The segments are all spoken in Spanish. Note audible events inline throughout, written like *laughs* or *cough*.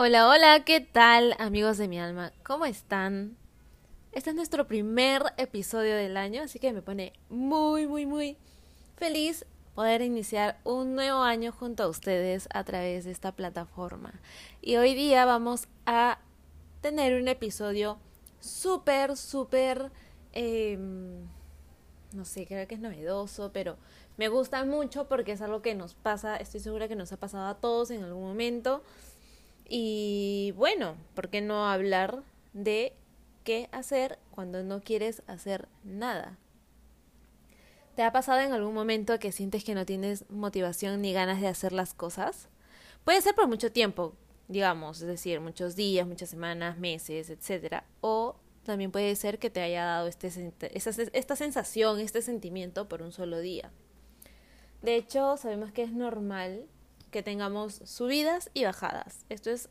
Hola, hola, ¿qué tal amigos de mi alma? ¿Cómo están? Este es nuestro primer episodio del año, así que me pone muy, muy, muy feliz poder iniciar un nuevo año junto a ustedes a través de esta plataforma. Y hoy día vamos a tener un episodio súper, súper, em, no sé, creo que es novedoso, pero me gusta mucho porque es algo que nos pasa, estoy segura que nos ha pasado a todos en algún momento. Y bueno, ¿por qué no hablar de qué hacer cuando no quieres hacer nada? ¿Te ha pasado en algún momento que sientes que no tienes motivación ni ganas de hacer las cosas? Puede ser por mucho tiempo, digamos, es decir, muchos días, muchas semanas, meses, etc. O también puede ser que te haya dado este, esta sensación, este sentimiento por un solo día. De hecho, sabemos que es normal que tengamos subidas y bajadas. Esto es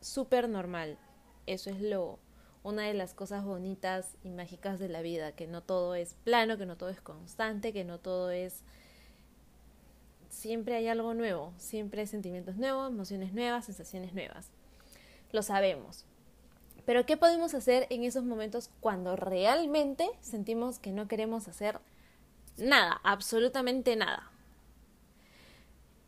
súper normal. Eso es lo una de las cosas bonitas y mágicas de la vida, que no todo es plano, que no todo es constante, que no todo es siempre hay algo nuevo, siempre hay sentimientos nuevos, emociones nuevas, sensaciones nuevas. Lo sabemos. Pero ¿qué podemos hacer en esos momentos cuando realmente sentimos que no queremos hacer nada, absolutamente nada?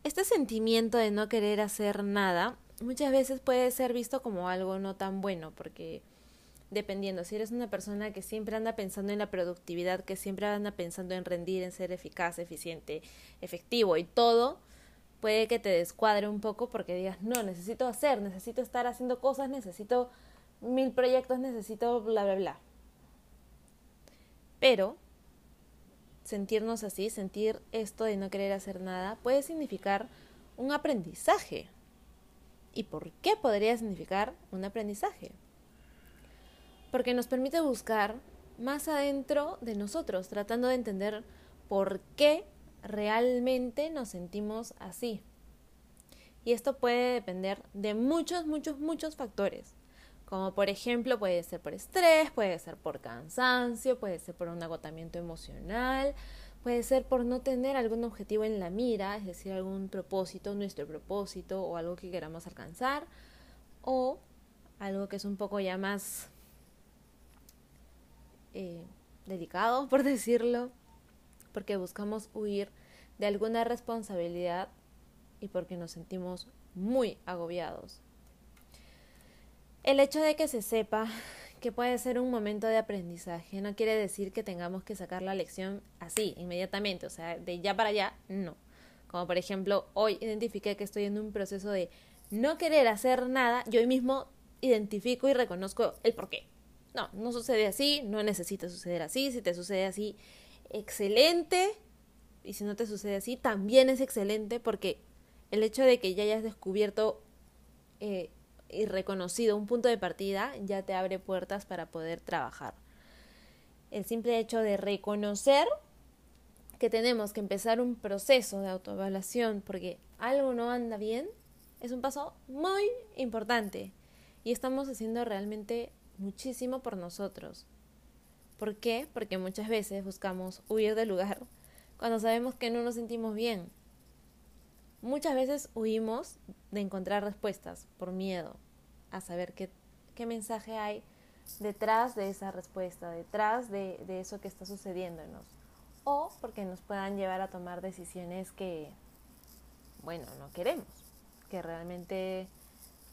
Este sentimiento de no querer hacer nada muchas veces puede ser visto como algo no tan bueno, porque dependiendo, si eres una persona que siempre anda pensando en la productividad, que siempre anda pensando en rendir, en ser eficaz, eficiente, efectivo y todo, puede que te descuadre un poco porque digas, no, necesito hacer, necesito estar haciendo cosas, necesito mil proyectos, necesito bla, bla, bla. Pero sentirnos así, sentir esto de no querer hacer nada, puede significar un aprendizaje. ¿Y por qué podría significar un aprendizaje? Porque nos permite buscar más adentro de nosotros, tratando de entender por qué realmente nos sentimos así. Y esto puede depender de muchos, muchos, muchos factores como por ejemplo puede ser por estrés, puede ser por cansancio, puede ser por un agotamiento emocional, puede ser por no tener algún objetivo en la mira, es decir, algún propósito, nuestro propósito o algo que queramos alcanzar, o algo que es un poco ya más eh, delicado, *laughs* por decirlo, porque buscamos huir de alguna responsabilidad y porque nos sentimos muy agobiados el hecho de que se sepa que puede ser un momento de aprendizaje no quiere decir que tengamos que sacar la lección así, inmediatamente, o sea, de ya para allá, no. Como por ejemplo, hoy identifiqué que estoy en un proceso de no querer hacer nada, yo hoy mismo identifico y reconozco el por qué. No, no sucede así, no necesita suceder así, si te sucede así, excelente, y si no te sucede así, también es excelente porque el hecho de que ya hayas descubierto eh, y reconocido un punto de partida ya te abre puertas para poder trabajar. El simple hecho de reconocer que tenemos que empezar un proceso de autoevaluación porque algo no anda bien es un paso muy importante y estamos haciendo realmente muchísimo por nosotros. ¿Por qué? Porque muchas veces buscamos huir del lugar cuando sabemos que no nos sentimos bien Muchas veces huimos de encontrar respuestas por miedo a saber qué, qué mensaje hay detrás de esa respuesta, detrás de, de eso que está sucediéndonos. O porque nos puedan llevar a tomar decisiones que, bueno, no queremos, que realmente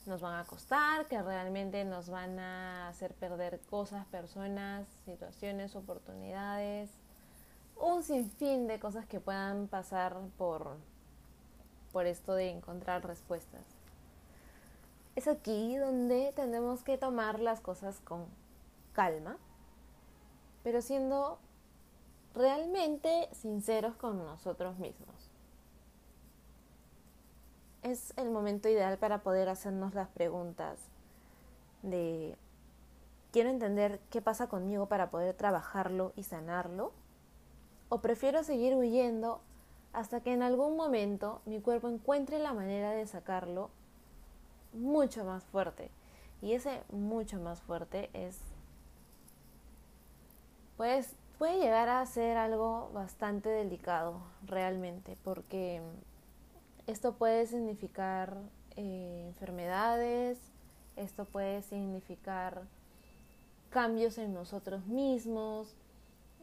nos van a costar, que realmente nos van a hacer perder cosas, personas, situaciones, oportunidades, un sinfín de cosas que puedan pasar por, por esto de encontrar respuestas. Es aquí donde tenemos que tomar las cosas con calma, pero siendo realmente sinceros con nosotros mismos. Es el momento ideal para poder hacernos las preguntas de quiero entender qué pasa conmigo para poder trabajarlo y sanarlo o prefiero seguir huyendo hasta que en algún momento mi cuerpo encuentre la manera de sacarlo mucho más fuerte. Y ese mucho más fuerte es, pues, puede llegar a ser algo bastante delicado realmente, porque esto puede significar eh, enfermedades, esto puede significar cambios en nosotros mismos,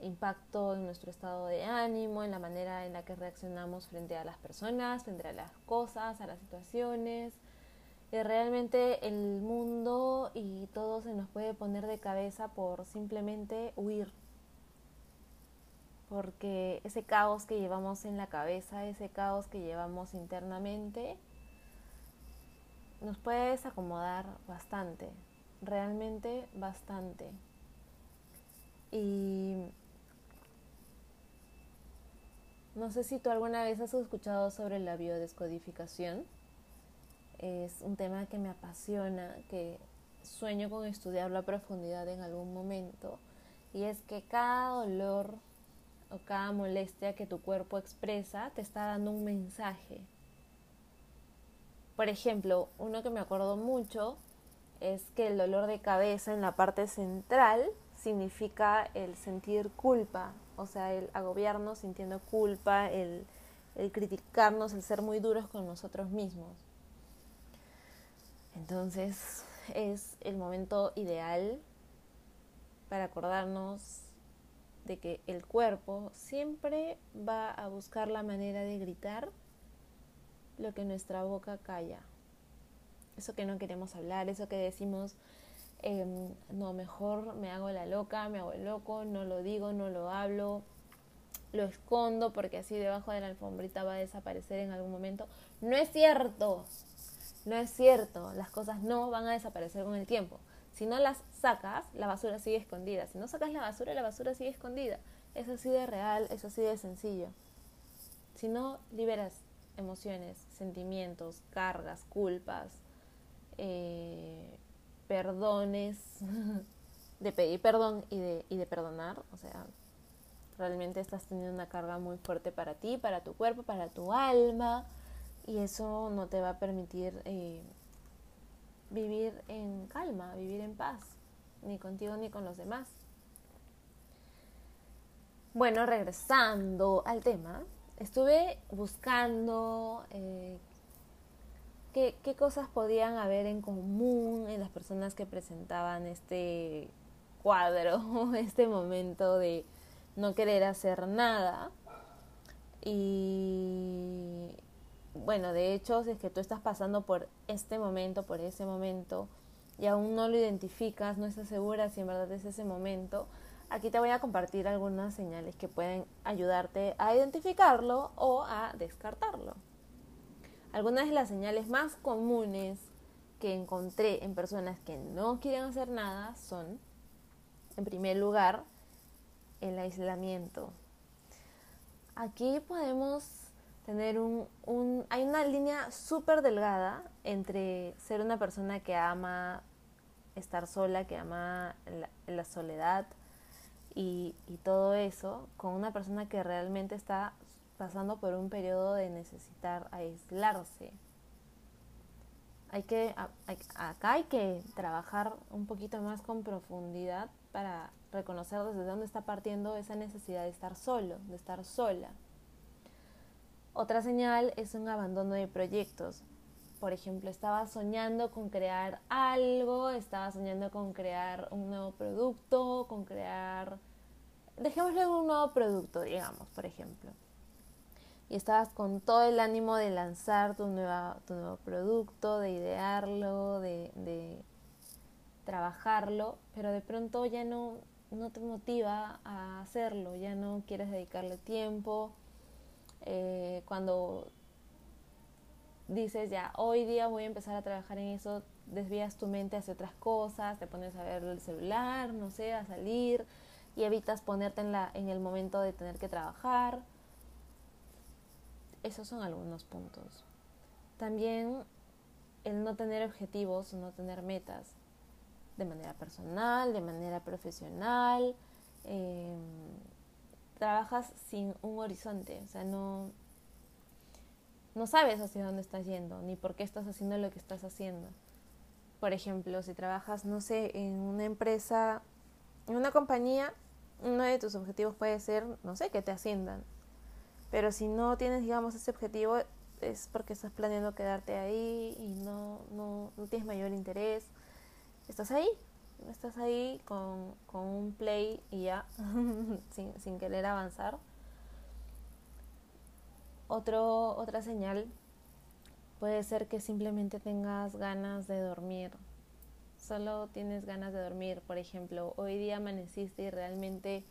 impacto en nuestro estado de ánimo, en la manera en la que reaccionamos frente a las personas, frente a las cosas, a las situaciones. Y realmente el mundo y todo se nos puede poner de cabeza por simplemente huir. Porque ese caos que llevamos en la cabeza, ese caos que llevamos internamente, nos puede desacomodar bastante, realmente bastante. Y no sé si tú alguna vez has escuchado sobre la biodescodificación. Es un tema que me apasiona, que sueño con estudiarlo a profundidad en algún momento. Y es que cada dolor o cada molestia que tu cuerpo expresa te está dando un mensaje. Por ejemplo, uno que me acuerdo mucho es que el dolor de cabeza en la parte central significa el sentir culpa, o sea, el agobiarnos sintiendo culpa, el, criticarnos, el ser muy duros con nosotros mismos. Entonces es el momento ideal para acordarnos de que el cuerpo siempre va a buscar la manera de gritar lo que nuestra boca calla. Eso que no queremos hablar, eso que decimos, Em, no, mejor me hago la loca, me hago el loco, no lo digo, no lo hablo, lo escondo porque así debajo de la alfombrita va a desaparecer en algún momento. No es cierto, no es cierto, las cosas no van a desaparecer con el tiempo. Si no las sacas, la basura sigue escondida. Si no sacas la basura, la basura sigue escondida. Es así de real, es así de sencillo. Si no liberas emociones, sentimientos, cargas, culpas, eh, perdones, *laughs* de pedir perdón y de, y de perdonar, o sea, realmente estás teniendo una carga muy fuerte para ti, para tu cuerpo, para tu alma, y eso no te va a permitir eh, vivir en calma, vivir en paz, ni contigo ni con los demás. Bueno, regresando al tema, estuve buscando eh, qué, cosas podían haber en común en las personas que presentaban este cuadro, *laughs* este momento de no querer hacer nada. Y bueno, de hecho, si es que tú estás pasando por este momento, por ese momento, y aún no lo identificas, no estás segura si en verdad es ese momento, aquí te voy a compartir algunas señales que pueden ayudarte a identificarlo o a descartarlo. Algunas de las señales más comunes que encontré en personas que no quieren hacer nada son, en primer lugar, el aislamiento. Aquí podemos tener un, un hay una línea súper delgada entre ser una persona que ama estar sola, que ama la, soledad y, y, todo eso, con una persona que realmente está pasando por un periodo de necesitar aislarse. Hay que, acá hay que trabajar un poquito más con profundidad para reconocer desde dónde está partiendo esa necesidad de estar solo, de estar sola. Otra señal es un abandono de proyectos. Por ejemplo, estaba soñando con crear algo, estaba soñando con crear un nuevo producto, con crear, dejémoslo un nuevo producto, digamos, por ejemplo y estabas con todo el ánimo de lanzar tu, nueva, tu nuevo producto, de idearlo, de, trabajarlo, pero de pronto ya no, no te motiva a hacerlo, ya no quieres dedicarle tiempo. Eh, cuando dices ya, hoy día voy a empezar a trabajar en eso, desvías tu mente hacia otras cosas, te pones a ver el celular, no sé, a salir y evitas ponerte en, la, en el momento de tener que trabajar esos son algunos puntos. También el no tener objetivos, no tener metas de manera personal, de manera profesional. Em, trabajas sin un horizonte, o sea, no, no sabes hacia dónde estás yendo, ni por qué estás haciendo lo que estás haciendo. Por ejemplo, si trabajas, no sé, en una empresa, en una compañía, uno de tus objetivos puede ser, no sé, que te asciendan. Pero si no tienes, digamos, ese objetivo, es porque estás planeando quedarte ahí y no, no, no tienes mayor interés. Estás ahí, estás ahí con, con un play y ya, *laughs* sin, sin querer avanzar. Otro, otra señal puede ser que simplemente tengas ganas de dormir. Solo tienes ganas de dormir, por ejemplo, hoy día amaneciste y realmente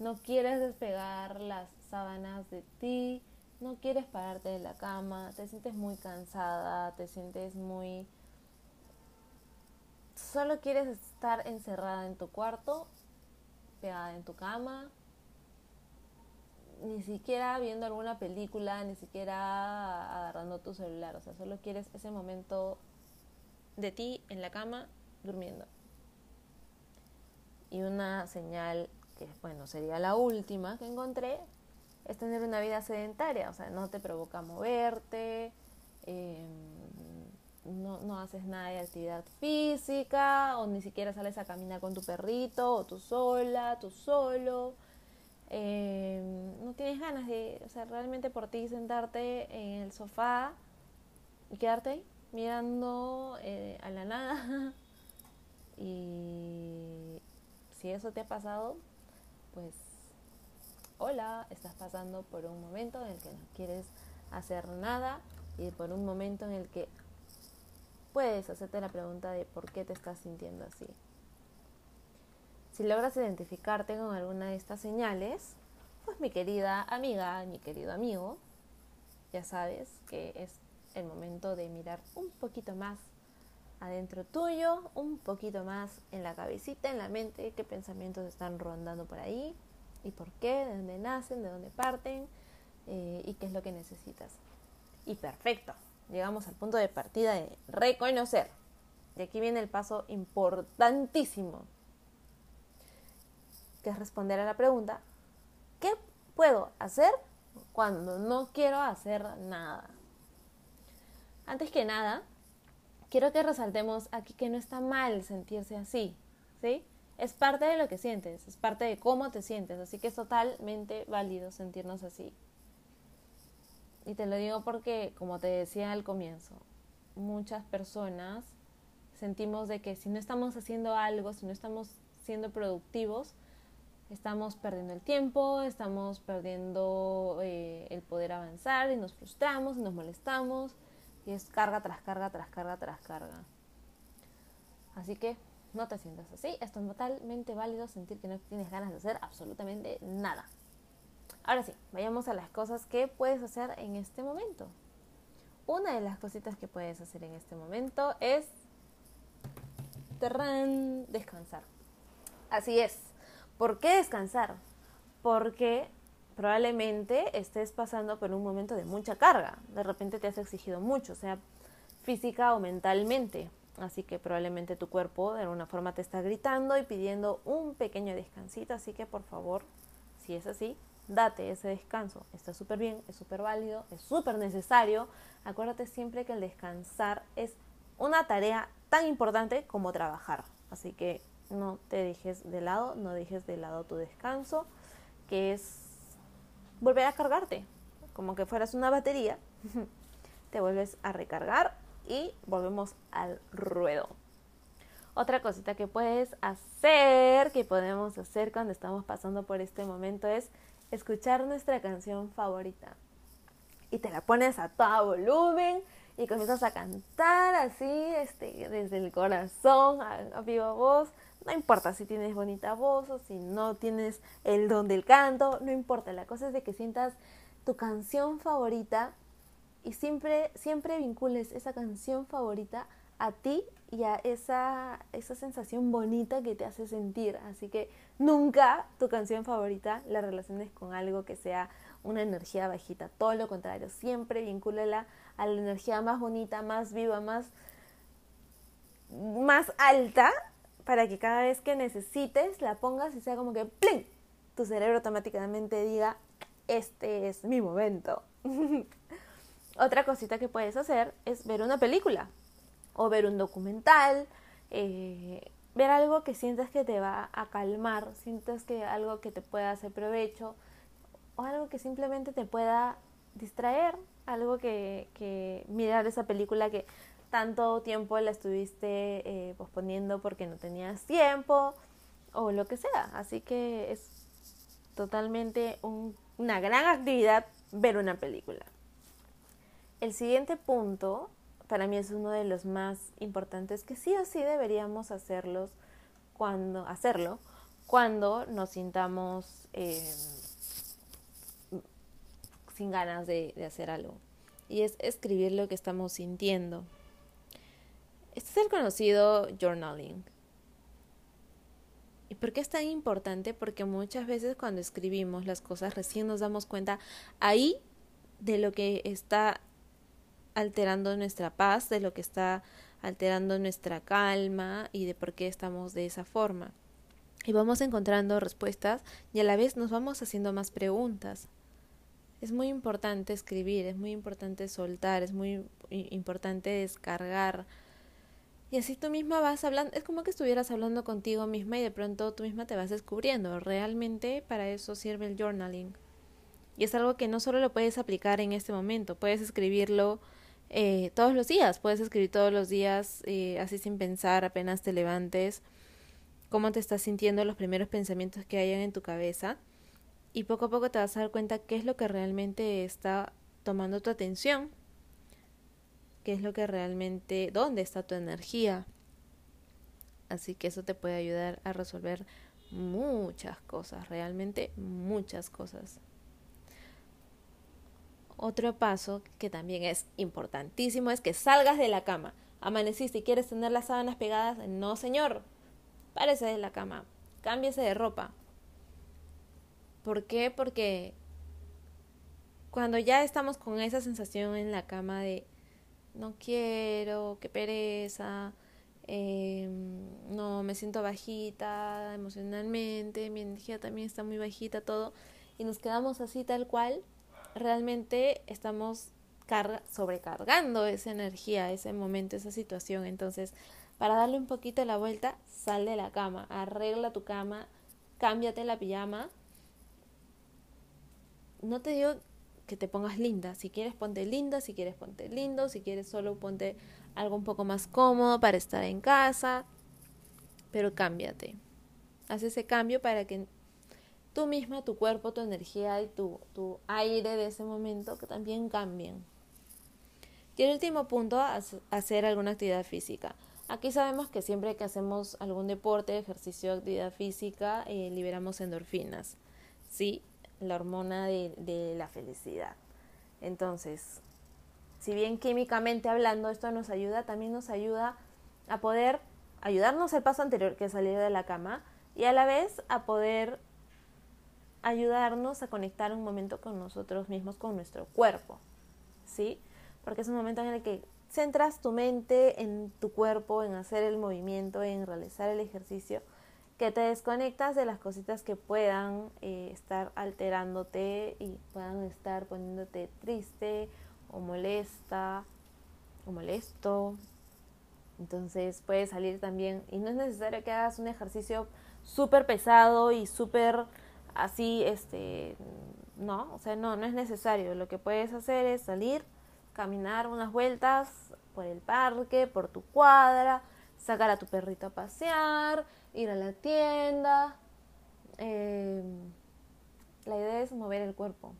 no quieres despegar las sábanas de ti, no quieres pararte de la cama, te sientes muy cansada, te sientes muy... Solo quieres estar encerrada en tu cuarto, pegada en tu cama, ni siquiera viendo alguna película, ni siquiera agarrando tu celular, o sea, solo quieres ese momento de ti en la cama durmiendo. Y una señal que, bueno, sería la última que encontré, es tener una vida sedentaria, o sea, no te provoca moverte, em, no, no haces nada de actividad física, o ni siquiera sales a caminar con tu perrito, o tú sola, tú solo eh, no tienes ganas de, o sea, realmente por ti sentarte en el sofá y quedarte ahí mirando eh, a la nada. *laughs* y si eso te ha pasado, pues hola, estás pasando por un momento en el que no quieres hacer nada y por un momento en el que puedes hacerte la pregunta de por qué te estás sintiendo así. Si logras identificarte con alguna de estas señales, pues mi querida amiga, mi querido amigo, ya sabes que es el momento de mirar un poquito más adentro tuyo, un poquito más en la cabecita, en la mente, qué pensamientos están rondando por ahí y por qué, de dónde nacen, de dónde parten eh, y qué es lo que necesitas. Y perfecto, llegamos al punto de partida de reconocer. Y aquí viene el paso importantísimo que es responder a la pregunta, ¿qué puedo hacer cuando no quiero hacer nada? Antes que nada, quiero que resaltemos aquí que no está mal sentirse así, ¿sí? Es parte de lo que sientes, es parte de cómo te sientes, así que es totalmente válido sentirnos así. Y te lo digo porque, como te decía al comienzo, muchas personas sentimos de que si no estamos haciendo algo, si no estamos siendo productivos, estamos perdiendo el tiempo, estamos perdiendo eh, el poder avanzar y nos frustramos y nos molestamos y es carga tras carga tras carga tras carga. Así que no te sientas así, es totalmente válido sentir que no tienes ganas de hacer absolutamente nada. Ahora sí, vayamos a las cosas que puedes hacer en este momento. Una de las cositas que puedes hacer en este momento es descansar. Así es, ¿Por qué descansar? Porque probablemente estés pasando por un momento de mucha carga. De repente te has exigido mucho, sea física o mentalmente. Así que probablemente tu cuerpo de alguna forma te está gritando y pidiendo un pequeño descansito. Así que por favor, si es así, date ese descanso. Está súper bien, es súper válido, es súper necesario. Acuérdate siempre que el descansar es una tarea tan importante como trabajar. Así que no te dejes de lado, no dejes de lado tu descanso, que es volver a cargarte, como que fueras una batería, *laughs* te vuelves a recargar y volvemos al ruedo. Otra cosita que puedes hacer, que podemos hacer cuando estamos pasando por este momento es escuchar nuestra canción favorita. Y te la pones a todo volumen y comienzas a cantar así, este, desde el corazón, a, a viva voz, no importa si tienes bonita voz o si no tienes el don del canto, no importa. La cosa es de que sientas tu canción favorita y siempre, siempre vincules esa canción favorita a ti y a esa, esa sensación bonita que te hace sentir. Así que nunca tu canción favorita la relaciones con algo que sea una energía bajita. Todo lo contrario, siempre vincúlela a la energía más bonita, más viva, más, más alta para que cada vez que necesites la pongas y sea como que ¡plin! Tu cerebro automáticamente diga, este es mi momento. *laughs* Otra cosita que puedes hacer es ver una película o ver un documental, eh, ver algo que sientas que te va a calmar, sientas que algo que te pueda hacer provecho o algo que simplemente te pueda distraer, algo que, que mirar esa película que tanto tiempo la estuviste eh, posponiendo porque no tenías tiempo o lo que sea. Así que es totalmente una gran actividad ver una película. El siguiente punto para mí es uno de los más importantes que sí o sí deberíamos hacerlos cuando hacerlo cuando nos sintamos eh, sin ganas de, de hacer algo y es escribir lo que estamos sintiendo. Este es el conocido journaling. ¿Y por qué es tan importante? Porque muchas veces cuando escribimos las cosas recién nos damos cuenta ahí de lo que está alterando nuestra paz, de lo que está alterando nuestra calma y de por qué estamos de esa forma. Y vamos encontrando respuestas y a la vez nos vamos haciendo más preguntas. Es muy importante escribir, es muy importante soltar, es muy importante descargar y así tú misma vas hablando, es como que estuvieras hablando contigo misma y de pronto tú misma te vas descubriendo. Realmente para eso sirve el journaling. Y es algo que no solo lo puedes aplicar en este momento, puedes escribirlo eh, todos los días, puedes escribir todos los días eh, así sin pensar, apenas te levantes, cómo te estás sintiendo, los primeros pensamientos que hayan en tu cabeza. Y poco a poco te vas a dar cuenta qué es lo que realmente está tomando tu atención qué es lo que realmente, dónde está tu energía. Así que eso te puede ayudar a resolver muchas cosas, realmente muchas cosas. Otro paso que también es importantísimo es que salgas de la cama. Amaneciste y quieres tener las sábanas pegadas. No, señor. Párese de la cama. Cámbiese de ropa. ¿Por qué? Porque cuando ya estamos con esa sensación en la cama de no quiero, qué pereza, em, no me siento bajita emocionalmente, mi energía también está muy bajita, todo, y nos quedamos así tal cual, realmente estamos sobrecargando esa energía, ese momento, esa situación. Entonces, para darle un poquito la vuelta, sal de la cama, arregla tu cama, cámbiate la pijama. No te digo que te pongas linda. Si quieres, ponte linda, si quieres, ponte lindo, si quieres, solo ponte algo un poco más cómodo para estar en casa, pero cámbiate. Haz ese cambio para que tú misma, tu cuerpo, tu energía y tu, tu aire de ese momento que también cambien. Y el último punto, hacer alguna actividad física. Aquí sabemos que siempre que hacemos algún deporte, ejercicio, actividad física, eh, liberamos endorfinas. Sí, la hormona de, la felicidad. Entonces, si bien químicamente hablando esto nos ayuda, también nos ayuda a poder ayudarnos al paso anterior que es salir de la cama y a la vez a poder ayudarnos a conectar un momento con nosotros mismos, con nuestro cuerpo, ¿sí? Porque es un momento en el que centras tu mente en tu cuerpo, en hacer el movimiento, en realizar el ejercicio que te desconectas de las cositas que puedan eh, estar alterándote y puedan estar poniéndote triste o molesta o molesto. Entonces puede salir también y no es necesario que hagas un ejercicio súper pesado y súper así, este, no, o sea, no, no es necesario. Lo que puedes hacer es salir, caminar unas vueltas por el parque, por tu cuadra, sacar a tu perrito a pasear, ir a la tienda. Eh, la idea es mover el cuerpo.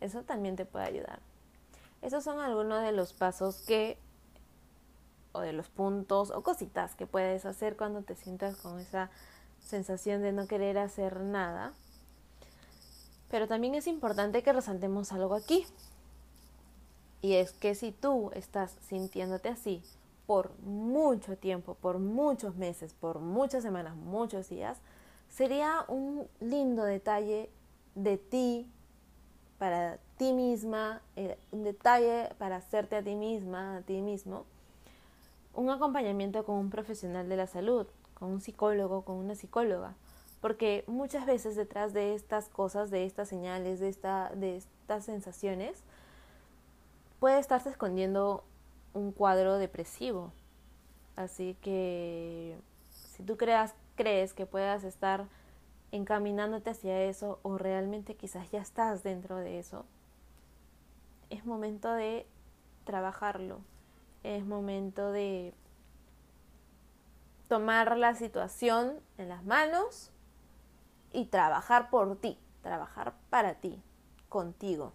Eso también te puede ayudar. Esos son algunos de los pasos que, o de los puntos o cositas que puedes hacer cuando te sientas con esa sensación de no querer hacer nada. Pero también es importante que resaltemos algo aquí. Y es que si tú estás sintiéndote así por mucho tiempo, por muchos meses, por muchas semanas, muchos días, sería un lindo detalle de ti, para ti misma, eh, un detalle para hacerte a ti misma, a ti mismo, un acompañamiento con un profesional de la salud, con un psicólogo, con una psicóloga, porque muchas veces detrás de estas cosas, de estas señales, de, esta, de estas sensaciones, puede estarse escondiendo un cuadro depresivo. Así que si tú creas, crees que puedas estar encaminándote hacia eso o realmente quizás ya estás dentro de eso, es momento de trabajarlo, es momento de tomar la situación en las manos y trabajar por ti, trabajar para ti, contigo,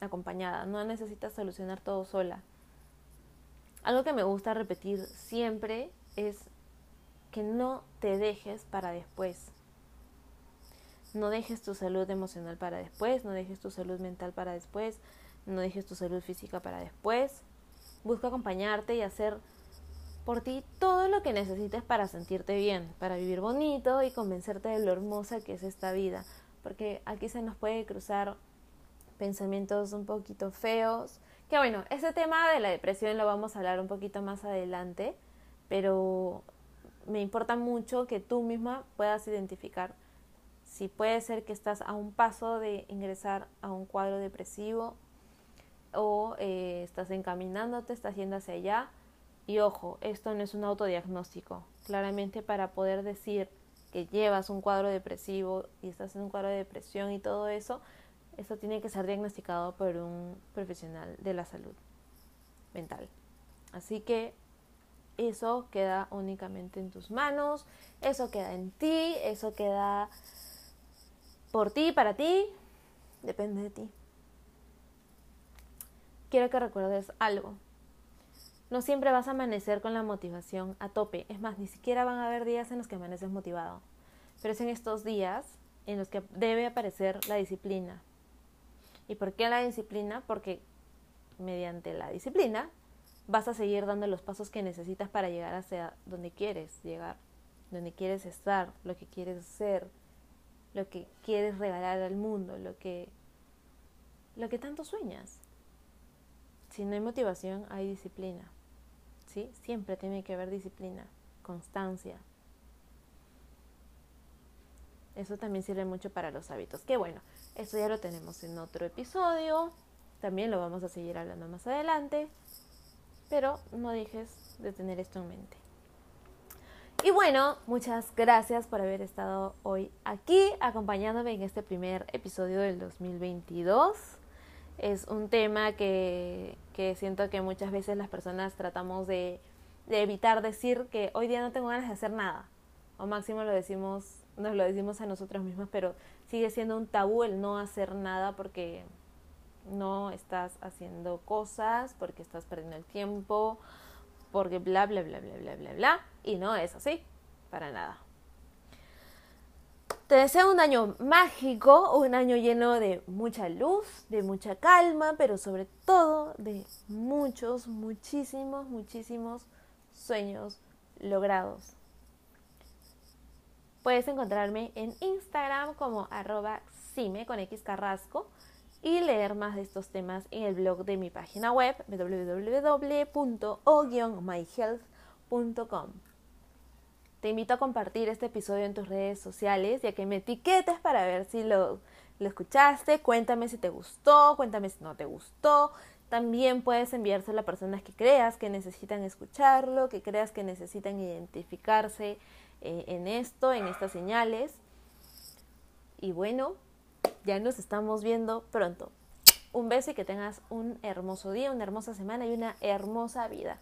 acompañada. No necesitas solucionar todo sola. Algo que me gusta repetir siempre es que no te dejes para después. No dejes tu salud emocional para después, no dejes tu salud mental para después, no dejes tu salud física para después. Busca acompañarte y hacer por ti todo lo que necesites para sentirte bien, para vivir bonito y convencerte de lo hermosa que es esta vida. Porque aquí se nos puede cruzar pensamientos un poquito feos. Que bueno, ese tema de la depresión lo vamos a hablar un poquito más adelante, pero me importa mucho que tú misma puedas identificar si puede ser que estás a un paso de ingresar a un cuadro depresivo o eh, estás encaminándote, estás yendo hacia allá. Y ojo, esto no es un autodiagnóstico. Claramente para poder decir que llevas un cuadro depresivo y estás en un cuadro de depresión y todo eso, esto tiene que ser diagnosticado por un profesional de la salud mental. Así que eso queda únicamente en tus manos, eso queda en ti, eso queda por ti, para ti, depende de ti quiero que recuerdes algo. No siempre vas a amanecer con la motivación a tope. Es más, ni siquiera van a haber días en los que amaneces motivado. Pero es en estos días en los que debe aparecer la disciplina. ¿Y por qué la disciplina? Porque mediante la disciplina vas a seguir dando los pasos que necesitas para llegar hacia donde quieres llegar, donde quieres estar, lo que quieres ser, lo que quieres regalar al mundo, lo que lo que tanto sueñas. Si no hay motivación, hay disciplina. ¿Sí? Siempre tiene que haber disciplina, constancia. Eso también sirve mucho para los hábitos. Que bueno, eso ya lo tenemos en otro episodio. También lo vamos a seguir hablando más adelante. Pero no dejes de tener esto en mente. Y bueno, muchas gracias por haber estado hoy aquí acompañándome en este primer episodio del 2022 es un tema que, siento que muchas veces las personas tratamos de, evitar decir que hoy día no tengo ganas de hacer nada. O máximo lo decimos, nos lo decimos a nosotros mismos, pero sigue siendo un tabú el no hacer nada porque no estás haciendo cosas, porque estás perdiendo el tiempo, porque bla, bla, bla, bla, bla, bla, bla. Y no es así, para nada. Te deseo un año mágico, un año lleno de mucha luz, de mucha calma, pero sobre todo de muchos, muchísimos, muchísimos sueños logrados. Puedes encontrarme en Instagram como arroba cime con X Carrasco y leer más de estos temas en el blog de mi página web www.o-myhealth.com. Te invito a compartir este episodio en tus redes sociales y a que me etiquetes para ver si lo, escuchaste. Cuéntame si te gustó, cuéntame si no te gustó. También puedes enviárselo a personas que creas que necesitan escucharlo, que creas que necesitan identificarse eh, en esto, en estas señales. Y bueno, ya nos estamos viendo pronto. Un beso y que tengas un hermoso día, una hermosa semana y una hermosa vida.